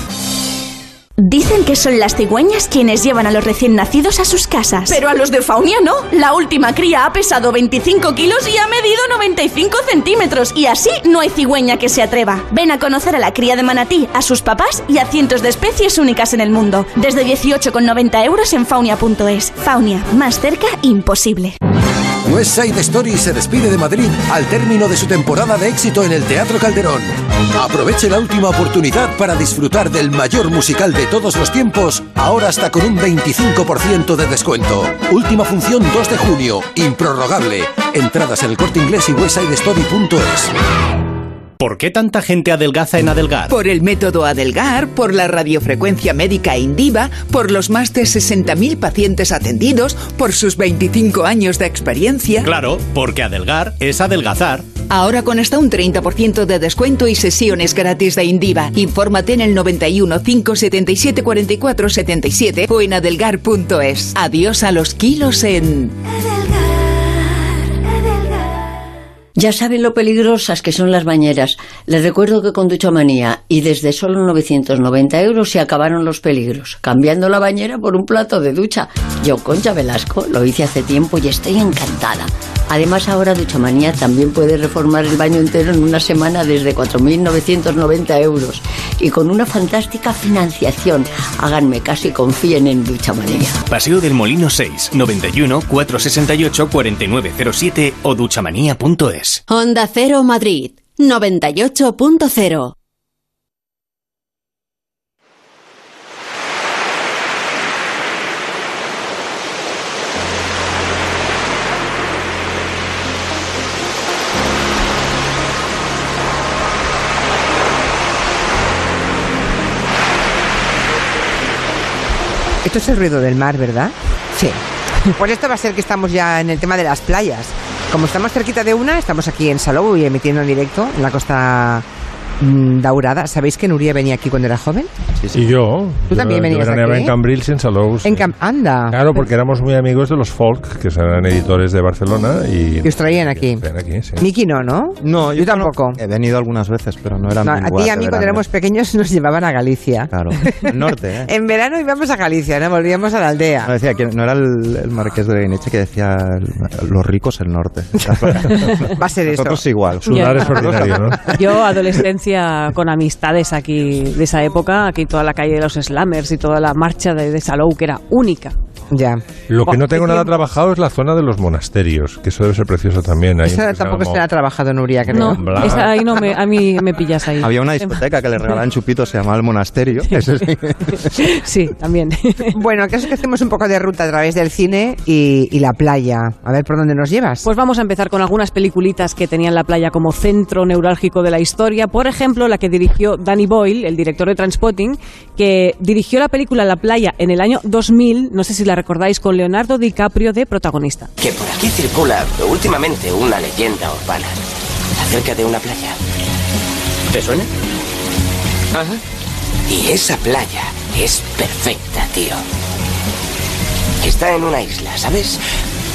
Dicen que son las cigüeñas quienes llevan a los recién nacidos a sus casas. Pero a los de Faunia no. La última cría ha pesado 25 kilos y ha medido 95 centímetros. Y así no hay cigüeña que se atreva. Ven a conocer a la cría de manatí, a sus papás y a cientos de especies únicas en el mundo. Desde 18,90 euros en faunia.es. Faunia, más cerca, imposible. West Side Story se despide de Madrid al término de su temporada de éxito en el Teatro Calderón. Aproveche la última oportunidad para disfrutar del mayor musical de todos los tiempos, ahora hasta con un 25% de descuento. Última función 2 de junio, improrrogable. Entradas en el corte inglés y westsidestory.es. ¿Por qué tanta gente adelgaza en Adelgar? Por el método Adelgar, por la radiofrecuencia médica Indiva, por los más de 60.000 pacientes atendidos, por sus 25 años de experiencia. Claro, porque Adelgar es adelgazar. Ahora con hasta un 30% de descuento y sesiones gratis de Indiva. Infórmate en el 91 577 44 77 o en adelgar.es. Adiós a los kilos en... Ya saben lo peligrosas que son las bañeras. Les recuerdo que con Duchamanía y desde solo 990 euros se acabaron los peligros, cambiando la bañera por un plato de ducha. Yo, Concha Velasco, lo hice hace tiempo y estoy encantada. Además, ahora Duchamanía también puede reformar el baño entero en una semana desde 4.990 euros y con una fantástica financiación. Háganme caso y confíen en Duchamanía. Paseo del Molino 6, 91 468 4907 o duchamanía.es. Onda Cero Madrid, 98.0. Esto es el ruido del mar, ¿verdad? Sí. <laughs> Pues esto va a ser que estamos ya en el tema de las playas. Como estamos cerquita de una, estamos aquí en Salou y emitiendo en directo en la costa Daurada. ¿Sabéis que Nuria venía aquí cuando era joven? Y yo. ¿Tú yo- también yo venías veraneaba aquí? en Cambrils, en Salou. sí. En Cam- Anda. Claro, porque éramos muy amigos de los Folk, que eran editores de Barcelona y... Que os traían aquí. Ven aquí, sí. Miki no, ¿no? No, yo, tampoco. He venido algunas veces, pero no era No, a ti y a mí cuando éramos pequeños nos llevaban a Galicia. Claro, <laughs> el norte, ¿eh? En verano íbamos a Galicia, ¿no? Volvíamos a la aldea. No, decía que no era el, el marqués de Guineche que decía el- los ricos el norte. <laughs> Va a ser eso. Nosotros igual. Sudar es ordinario, ¿no? <laughs> Yo, adolescencia con amistades aquí de esa época, aquí toda la calle de los Slammers y toda la marcha de, de Salou, que era única. Ya. Lo que no tengo nada trabajado es la zona de los monasterios, que eso debe ser precioso también. Ahí empieza tampoco como- se ha trabajado Nuria, creo. No, esa ahí no me, a mí me pillas ahí. Había una discoteca que le regalaban chupitos, se llamaba El Monasterio. Sí, <laughs> también. <laughs> Bueno, el caso es que hacemos un poco de ruta a través del cine y, y la playa. A ver por dónde nos llevas. Pues vamos a empezar con algunas peliculitas que tenían la playa como centro neurálgico de la historia. Por ejemplo, la que dirigió Danny Boyle, el director de Transpotting, que dirigió la película La playa en el año 2000, no sé si la recordáis, con Leonardo DiCaprio de protagonista. Que por aquí circula últimamente una leyenda urbana acerca de una playa. ¿Te suena? Ajá. Y esa playa es perfecta, tío. Está en una isla, ¿sabes?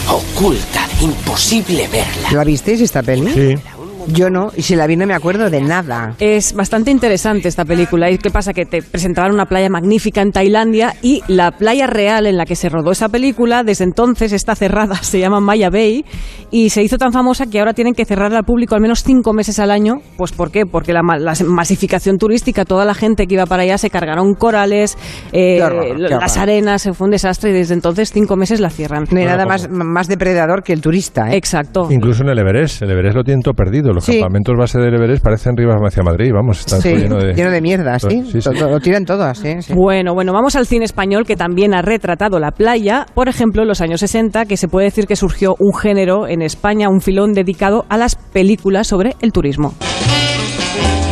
Oculta, imposible verla. ¿La visteis esta peli? Sí. Yo no, y si la vi no me acuerdo de nada. Es bastante interesante esta película. ¿Y qué pasa? Que te presentaban una playa magnífica en Tailandia y la playa real en la que se rodó esa película desde entonces está cerrada. <laughs> Se llama Maya Bay y se hizo tan famosa que ahora tienen que cerrarla al público al menos cinco meses al año. Pues ¿por qué? Porque la, ma- la masificación turística, toda la gente que iba para allá se cargaron corales, eh, horror, las arenas, fue un desastre y desde entonces cinco meses la cierran. No hay nada más, más depredador que el turista, ¿eh? Exacto. Incluso en el Everest, el Everest lo tiene todo perdido. Los Sí. campamentos base del Everest parecen Rivas hacia Madrid, vamos, están Sí, lleno de... lleno de mierda, ¿sí? Sí, sí. Todo- Lo tiran todo así. sí. Bueno, bueno, vamos al cine español que también ha retratado la playa. Por ejemplo, en los años 60, que se puede decir que surgió un género en España, un filón dedicado a las películas sobre el turismo.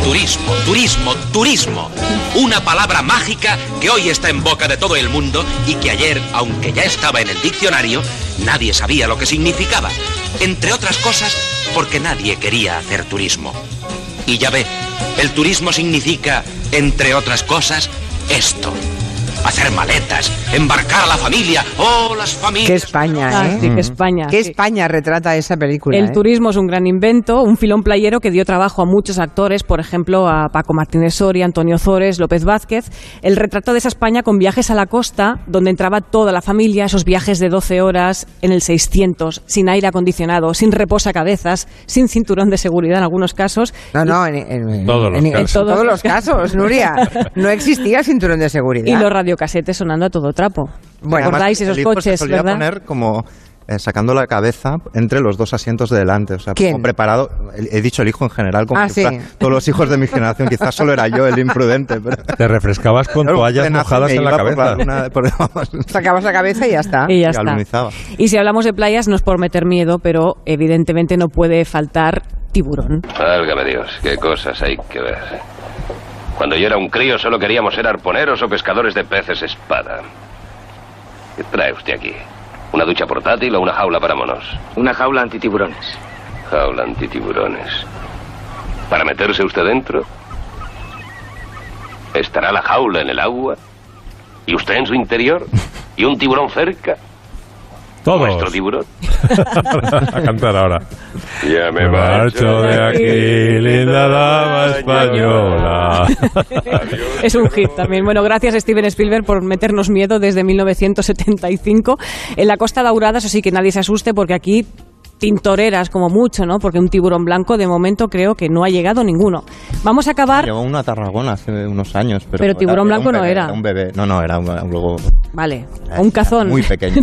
Turismo, turismo, turismo. Una palabra mágica que hoy está en boca de todo el mundo y que ayer, aunque ya estaba en el diccionario, nadie sabía lo que significaba. Entre otras cosas, porque nadie quería hacer turismo. Y ya ve, el turismo significa, entre otras cosas, esto. Hacer maletas, embarcar a la familia. ¡Oh, las familias! Qué España, Ah, ¿eh? sí, que España. Qué sí. España retrata esa película. El ¿eh? turismo es un gran invento, un filón playero que dio trabajo a muchos actores, por ejemplo a Paco Martínez Soria, Antonio Zores, López Vázquez. El retrato de esa España con viajes a la costa, donde entraba toda la familia, esos viajes de 12 horas en el 600, sin aire acondicionado, sin reposacabezas, sin cinturón de seguridad en algunos casos. No, no, en, en- Todos los en- en casos. todos los <laughs> casos, Nuria. No existía cinturón de seguridad. Y los radiocasetes sonando a todo trapo. Bueno, ¿Recordáis Además, esos el hijo coches, se solía verdad? poner como eh, sacando la cabeza entre los dos asientos de delante. O sea, ¿Quién? como preparado. He dicho el hijo en general, como Ah, que sí. fuera todos los hijos de mi generación. Quizás solo era yo el imprudente. Pero, <laughs> Te refrescabas con toallas mojadas en la por cabeza. por- <laughs> Sacabas la cabeza y ya está. Y ya y está. Y si hablamos de playas, no es por meter miedo, pero evidentemente no puede faltar tiburón. Válgame Dios, qué cosas hay que ver. Cuando yo era un crío solo queríamos ser arponeros o pescadores de peces espada. ¿Qué trae usted aquí? ¿Una ducha portátil o una jaula para monos? Una jaula antitiburones. Jaula antitiburones. ¿Para meterse usted dentro? ¿Estará la jaula en el agua? ¿Y usted en su interior? ¿Y un tiburón cerca? Todos. ¿Nuestro tiburón? <laughs> a cantar ahora. Ya me Me marcho de aquí, linda dama española. <laughs> Es un hit también. Bueno, gracias Steven Spielberg por meternos miedo desde 1975. En la Costa Daurada, eso sí que nadie se asuste porque aquí tintoreras como mucho, ¿no? Porque un tiburón blanco de momento creo que no ha llegado ninguno. Vamos a acabar... Llegó uno a Tarragona hace unos años. Pero, Pero tiburón era- blanco no era. un bebé. No, no, era un, Vale, un cazón. muy pequeño. <laughs>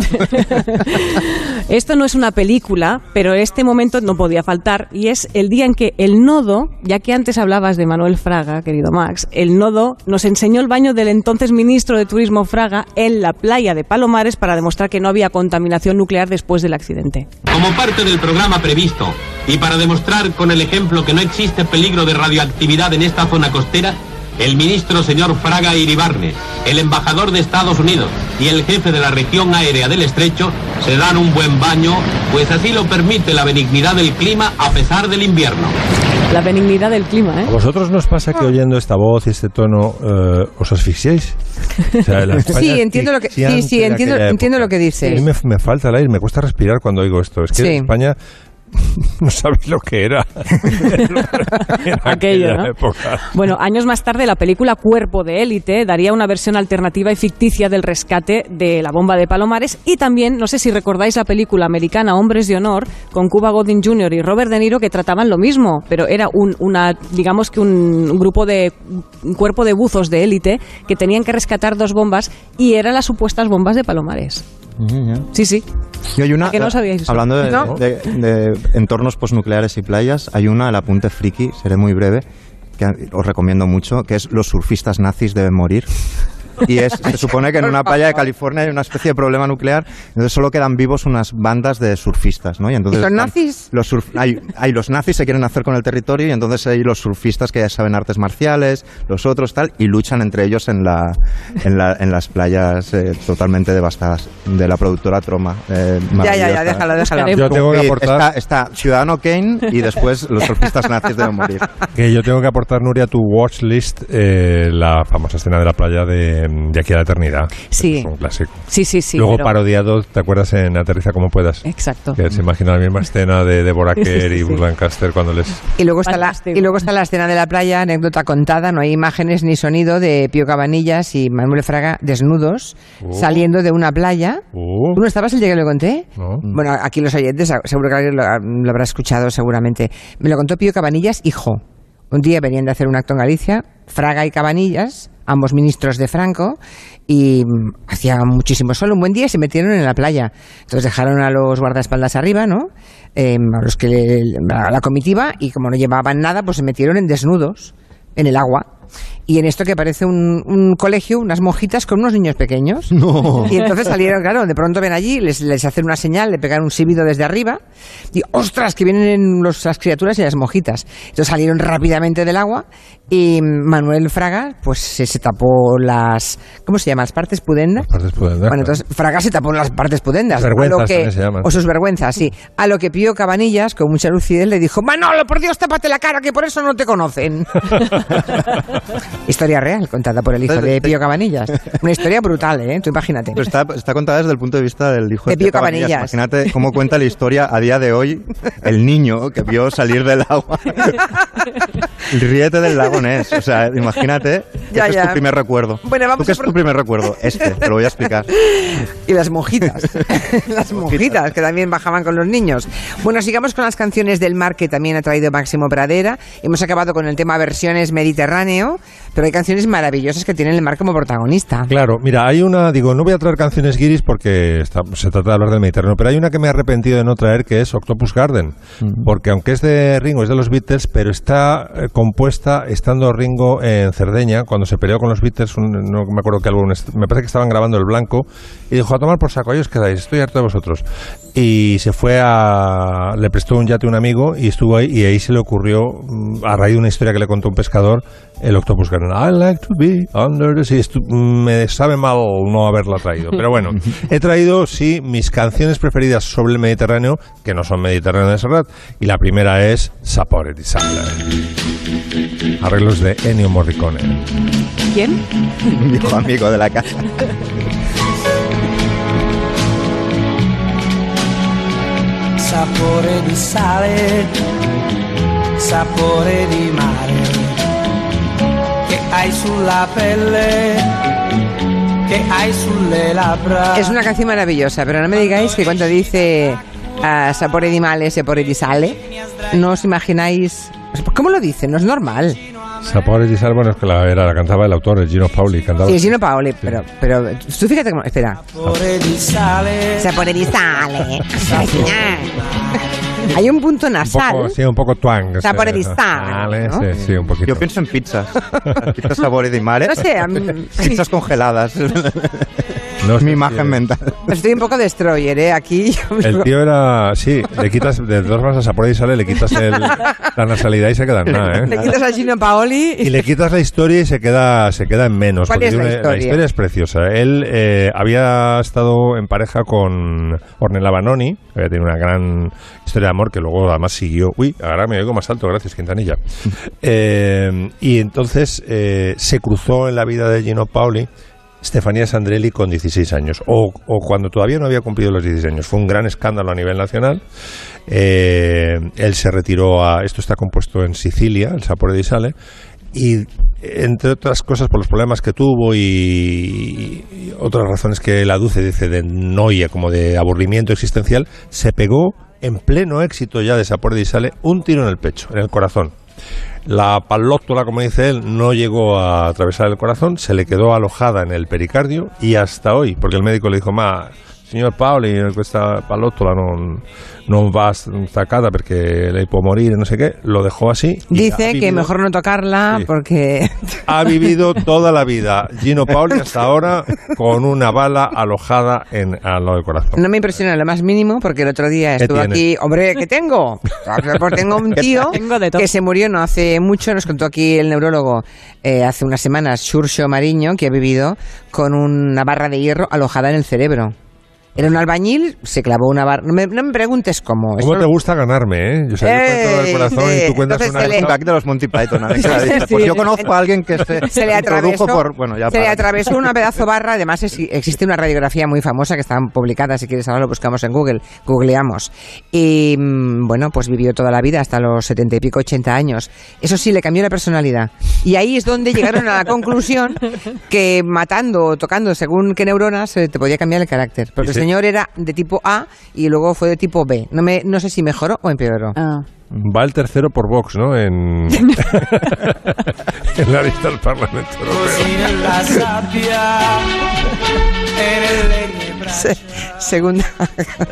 Esto no es una película, pero este momento no podía faltar y es el día en que el nodo, ya que antes hablabas de Manuel Fraga, querido Max, el nodo nos enseñó el baño del entonces ministro de Turismo Fraga en la playa de Palomares para demostrar que no había contaminación nuclear después del accidente. Como parte del programa previsto y para demostrar con el ejemplo que no existe peligro de radioactividad en esta zona costera, el ministro señor Fraga Iribarne, el embajador de Estados Unidos y el jefe de la región aérea del estrecho se dan un buen baño, pues así lo permite la benignidad del clima a pesar del invierno. La benignidad del clima, ¿eh? ¿A vosotros nos pasa que oyendo esta voz y este tono eh, os asfixiáis? O sea, <laughs> Sí, entiendo lo que, sí, sí, entiendo, lo que dice. A mí me, me falta el aire, me cuesta respirar cuando oigo esto. Es que Sí. España <laughs> no sabéis lo que era. <laughs> en Aquello, época. Bueno, años más tarde, la película Cuerpo de Élite daría una versión alternativa y ficticia del rescate de la bomba de Palomares. Y también, no sé si recordáis la película americana Hombres de Honor, con Cuba Gooding Jr. y Robert De Niro, que trataban lo mismo, pero era un, una, digamos que un grupo de, un cuerpo de buzos de élite que tenían que rescatar dos bombas y eran las supuestas bombas de Palomares. Sí, sí. Y hay una, ¿A que no sabíais eso? Hablando de, ¿No? de- de entornos postnucleares y playas, hay una, el apunte friki, seré muy breve, que os recomiendo mucho, que es Los surfistas nazis deben morir. Y es, se supone que en una playa de California hay una especie de problema nuclear, entonces solo quedan vivos unas bandas de surfistas, ¿no? Y entonces ¿Y son están- nazis? Los surf- hay, hay los nazis se quieren hacer con el territorio y entonces hay los surfistas que ya saben artes marciales, los otros tal, y luchan entre ellos en, la, en, la- en las playas eh, totalmente devastadas de la productora Troma. eh, Ya, ya, ya, déjalo, déjalo. Yo tengo que aportar- Está, está Ciudadano Kane y después los surfistas nazis deben morir. Que yo tengo que aportar, Nuria, a tu watch list eh, la famosa escena de la playa de, de aquí a la eternidad. Sí. Es un clásico. Sí, sí, sí. Luego pero- parodiado, ¿te acuerdas en Aterriza como puedas? Exacto. Que se imagina la misma escena de Deborah <laughs> Kerr y sí. Burt Lancaster cuando les... Y luego, está la, y luego está la escena de la playa, anécdota contada, no hay imágenes ni sonido de Pío Cabanillas y Manuel Fraga desnudos Oh. saliendo de una playa. Oh. ¿Tú no estabas el día que lo conté? No. Bueno, aquí los oyentes, seguro que alguien lo, lo habrá escuchado seguramente. Me lo contó Pío Cabanillas, hijo. Un día venían de hacer un acto en Galicia, Fraga y Cabanillas, ambos ministros de Franco, y mm, hacía muchísimo sol, un buen día, se metieron en la playa. Entonces dejaron a los guardaespaldas arriba, ¿no? Eh, a los que le- a la comitiva, y como no llevaban nada, pues se metieron en desnudos en el agua. Y en esto que parece un, un colegio, unas monjitas con unos niños pequeños. <laughs> No. Y entonces salieron, claro, de pronto ven allí, les, les hacen una señal, le pegan un silbido desde arriba, y ¡ostras! que vienen los- las criaturas y las monjitas. Entonces salieron rápidamente del agua y Manuel Fraga, pues se, se tapó las, ¿cómo se llama? Las partes pudendas. Partes pudendas, Bueno, entonces Fraga se tapó las partes pudendas. Las vergüenzas lo que- se llaman. O sus vergüenzas, sí. A lo que Pío Cabanillas, con mucha lucidez, le dijo, Manolo, por Dios, tápate la cara, que por eso no te conocen. <laughs> historia real, contada por el hijo de Pío Cabanillas. Una historia brutal, ¿eh? Tú imagínate. Pero está, está contada desde el punto de vista del hijo De de, Pío Cabanillas. Cabanillas. Imagínate cómo cuenta la historia a día de hoy el niño que vio salir del agua. <laughs> El riete del lago Ness. O sea, imagínate Ya, este ya. es tu primer recuerdo. Bueno, vamos ¿Tú qué a es tu primer recuerdo? Este, te lo voy a explicar. Y las monjitas. <laughs> las monjitas que también bajaban con los niños. Bueno, sigamos con las canciones del mar que también ha traído Máximo Pradera. Hemos acabado con el tema versiones mediterráneo, pero hay canciones maravillosas que tienen el mar como protagonista. Claro, mira, hay una, digo, no voy a traer canciones guiris porque está- se trata de hablar del Mediterráneo, pero hay una que me he arrepentido de no traer que es Octopus Garden, porque aunque es de Ringo, es de los Beatles, pero está eh, compuesta estando Ringo en Cerdeña, cuando se peleó con los Beatles, un- no me acuerdo qué álbum, me parece que estaban grabando El Blanco, y dijo, a tomar por saco, ahí os quedáis, estoy harto de vosotros. Y se fue a... le prestó un yate a un amigo y estuvo ahí, y ahí se le ocurrió, mm, a raíz de una historia que le contó un pescador, el Octopus Garden. I like to be under the sea. Me sabe mal no haberla traído. Pero bueno, <laughs> he traído, sí, mis canciones preferidas sobre el Mediterráneo, que no son Mediterráneo de Serrat. Y la primera es Sapore di Sale. Arreglos de Ennio Morricone. ¿Quién? <laughs> Viejo amigo de la casa. sapore di sale, sapore di mare, hai sulla che hai sulle labbra. Es una canción maravillosa, pero no me digáis que cuando dice ah, sapore di male, sapore di sale, no os imagináis... ¿Cómo lo dice? No es normal. Sapore di Sale, bueno, es que la, era, la cantaba el autor, el Gino Paoli. Cantaba Sí, Gino Paoli, pero, pero tú fíjate cómo... Espera. Sapore di sale, Sapore di sale. <laughs> <laughs> Hay un punto un nasal. poco, sí, un poco twang. Sapore di sale, ¿no? Sí, sí, un poquito. Yo pienso en pizzas. <laughs> Pizzas sabores de mare. No sé, a mí- Pizzas <laughs> congeladas. No es mi imagen mental. <laughs> Estoy un poco destroyer, ¿eh? Aquí. El tío era, sí, le quitas, de todas maneras a Sapore di Sale le quitas el, la nasalidad y se queda en nada, Le ¿eh? quitas a Gino Paoli Y le quitas la historia y se queda, se queda en menos. ¿Cuál es la historia? es preciosa. Él eh, había estado en pareja con Ornella Banoni, que había tenido una gran historia de amor que luego además siguió. Uy, ahora me oigo más alto, gracias, Quintanilla. <laughs> Eh, y entonces eh, se cruzó en la vida de Gino Paoli. Estefanía Sandrelli con 16 años, o, o cuando todavía no había cumplido los 16 años. Fue un gran escándalo a nivel nacional. Eh, él se retiró a. Esto está compuesto en Sicilia, el Sapore di Sale, y entre otras cosas por los problemas que tuvo y, y otras razones que él aduce, dice de noia, como de aburrimiento existencial, se pegó en pleno éxito ya de Sapore di Sale un tiro en el pecho, en el corazón. La palótola, como dice él, no llegó a atravesar el corazón, se le quedó alojada en el pericardio y hasta hoy, porque el médico le dijo, ma, signor Paoli, questa pallotola non, non va staccata perché lei può morire, no sé qué, lo dejó así. Dice que mejor no tocarla Sí. porque... ha vivido <laughs> toda la vida Gino Paoli hasta ahora con una bala alojada en al lado del corazón. No me impresiona lo más mínimo porque el otro día ¿Qué estuve tiene? aquí, hombre, ¿qué tengo? <laughs> Pues tengo un tío <laughs> que se murió no hace mucho, nos contó aquí el neurólogo eh, hace unas semanas, Xurxo Mariño, que ha vivido con una barra de hierro alojada en el cerebro. Era un albañil, se clavó una barra. No me, no me preguntes cómo. ¿Cómo te gusta ganarme, eh? Yo, sé, yo cuento del corazón y tú cuentas una le- gag de los Monty Python. a ver qué la dice. Sí. Pues yo conozco a alguien que se, se le atravesó, por... Bueno, ya se le atravesó una pedazo barra. Además, es- existe una radiografía muy famosa que está publicada. Si quieres, ahora lo buscamos en Google. Googleamos. Y mm, bueno, pues vivió toda la vida hasta los setenta y pico, ochenta años. Eso sí, le cambió la personalidad. Y ahí es donde llegaron a la conclusión que matando o tocando según qué neuronas eh, te podía cambiar el carácter. Porque señor era de tipo A y luego fue de tipo B. No, me, no sé si mejoró o empeoró. Va el tercero por Vox, ¿no? En, <laughs> en la lista del Parlamento Europeo. <laughs> Segunda.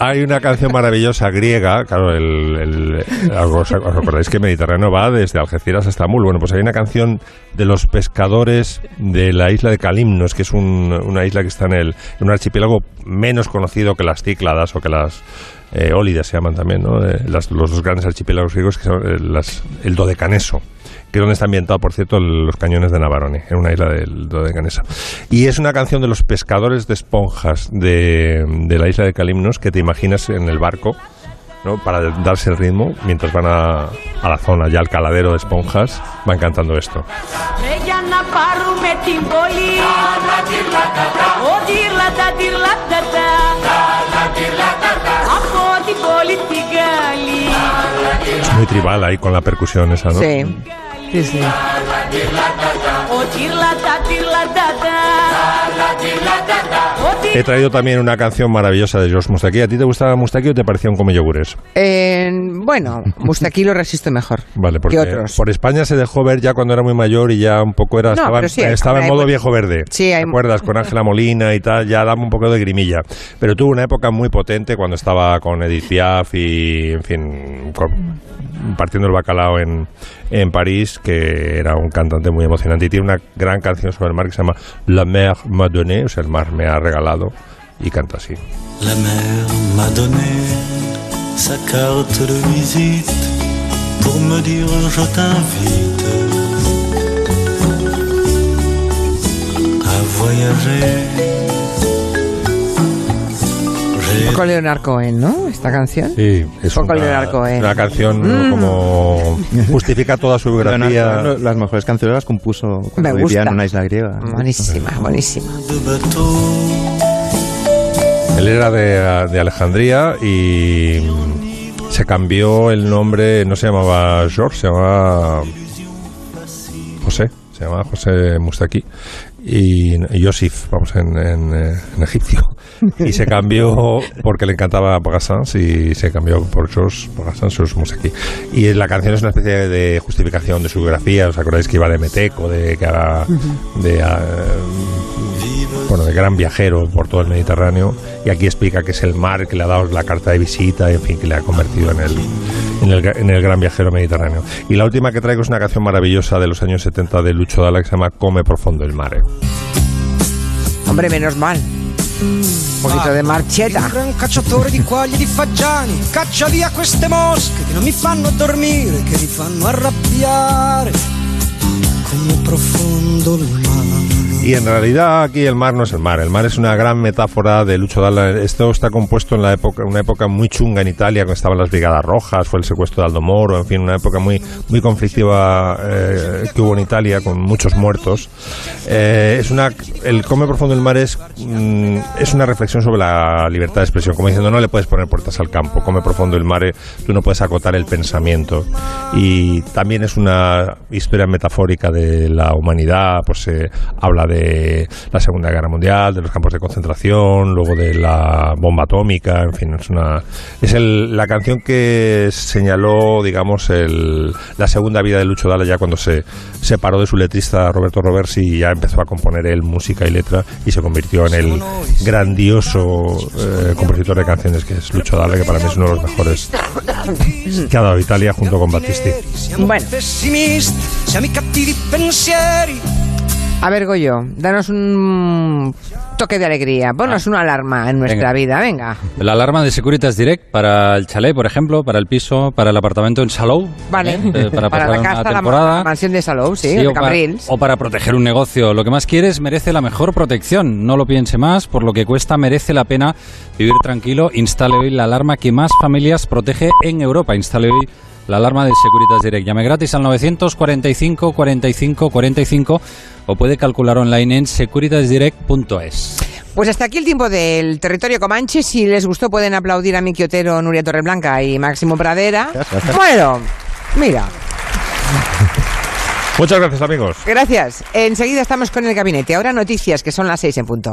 Hay una canción maravillosa griega, claro, el, ¿os, acordáis que Mediterráneo va desde Algeciras hasta Estambul? Bueno, pues hay una canción de los pescadores de la isla de Calimnos, que es un- una isla que está en, el, en un archipiélago menos conocido que las Cícladas o que las eh, Ólidas se llaman también, ¿no? Eh, las- los dos grandes archipiélagos griegos que son eh, las- el Dodecaneso que es donde está ambientado, por cierto, los cañones de Navarone, en una isla del de Canesa. Y es una canción de los pescadores de esponjas de, la isla de Calimnos que te imaginas en el barco. ¿no? para darse el ritmo mientras van a, la zona, ya al caladero de esponjas, van cantando esto. Es muy tribal ahí con la percusión esa, ¿no? Sí. He traído también una canción maravillosa de George Mustaki. ¿A ti te gustaba Mustaki o te parecía un come yogures? Eh, bueno, Mustaki lo resisto mejor vale, que otros. Por España se dejó ver ya cuando era muy mayor y ya un poco era estaba, en modo viejo verde. Sí, hay... ¿Te acuerdas? Con Ángela Molina y tal, ya daba un poco de grimilla. Pero tuvo una época muy potente cuando estaba con Edith Piaf y, en fin, con, partiendo el bacalao en, en París, que era un cantante muy emocionante y tiene una gran canción sobre el mar que se llama La mer m'a donné, o sea, el mar me ha regalado, y canta así. La mer m'a donné sa carte de visite pour me dire je t'invite poco Leonard Cohen, ¿no? Esta canción. Sí, es Poco una, Leonard Cohen. una canción Mm. como <laughs> justifica toda su biografía. Leonardo las mejores canciones las compuso cuando Me vivía gusta. en una isla griega. Buenísima, buenísima. Él era de, de Alejandría y se cambió el nombre, no se llamaba George, se llamaba José, se llamaba José Mustaki y, y Yosif, vamos, en, en, eh, en egipcio. Y se cambió porque le encantaba Pagassans y se cambió por George Pagassans, George Mustaki. Y la canción es una especie de justificación de su biografía, ¿os acordáis que iba de Meteco, de que era de, ah, bueno, de gran viajero por todo el Mediterráneo y aquí explica que es el mar que le ha dado la carta de visita y en fin que le ha convertido en el, en el, en el gran viajero mediterráneo. Y la última que traigo es una canción maravillosa de los años 70 de Lucho Dalla que se llama Come profondo el mare. Hombre, menos mal. Un poquito de marcheta. Un gran cacciatore di quaglie di fagiani Caccia via queste mosche che non mi fanno dormire Che mi fanno arrabbiare Come profondo il mare Y en realidad aquí el mar no es el mar, el mar es una gran metáfora de Lucho Dalla. Esto está compuesto en la época, una época muy chunga en Italia, cuando estaban las Brigadas Rojas, fue el secuestro de Aldo Moro, en fin, una época muy, muy conflictiva eh, que hubo en Italia, con muchos muertos. Eh, es una, el Come Profundo el Mar es, mm, es una reflexión sobre la libertad de expresión, como diciendo, no le puedes poner puertas al campo, Come Profundo el Mar, tú no puedes acotar el pensamiento. Y también es una historia metafórica de la humanidad, pues se habla de la Segunda Guerra Mundial, de los campos de concentración, luego de la bomba atómica, en fin, es una es el- la canción que señaló, digamos, el- la segunda vida de Lucho Dalla ya cuando se separó de su letrista Roberto Roversi y ya empezó a componer él música y letra y se convirtió en el grandioso eh, compositor de canciones que es Lucho Dalla, que para mí es uno de los mejores que ha dado Italia junto con Battisti. Siamo A ver, Goyo, danos un toque de alegría. Ponnos una alarma en nuestra Venga. vida, venga. La alarma de Securitas Direct para el chalet, por ejemplo, para el piso, para el apartamento en Salou. Vale. ¿eh? para <laughs> pasar la una casa, la, temporada. la mansión de Salou, sí, Sí, de o, para, o para proteger un negocio. Lo que más quieres merece la mejor protección. No lo piense más. Por lo que cuesta, merece la pena vivir tranquilo. Instale hoy la alarma que más familias protege en Europa. Instale hoy la alarma de Securitas Direct. Llame gratis al 945 45 45 o puede calcular online en securitasdirect.es. Pues hasta aquí el tiempo del territorio Comanche. Si les gustó, pueden aplaudir a Miki Otero, Nuria Torreblanca y Máximo Pradera. Bueno, mira, Muchas gracias, amigos. gracias. Enseguida estamos con el gabinete. Ahora noticias, que son las seis en punto.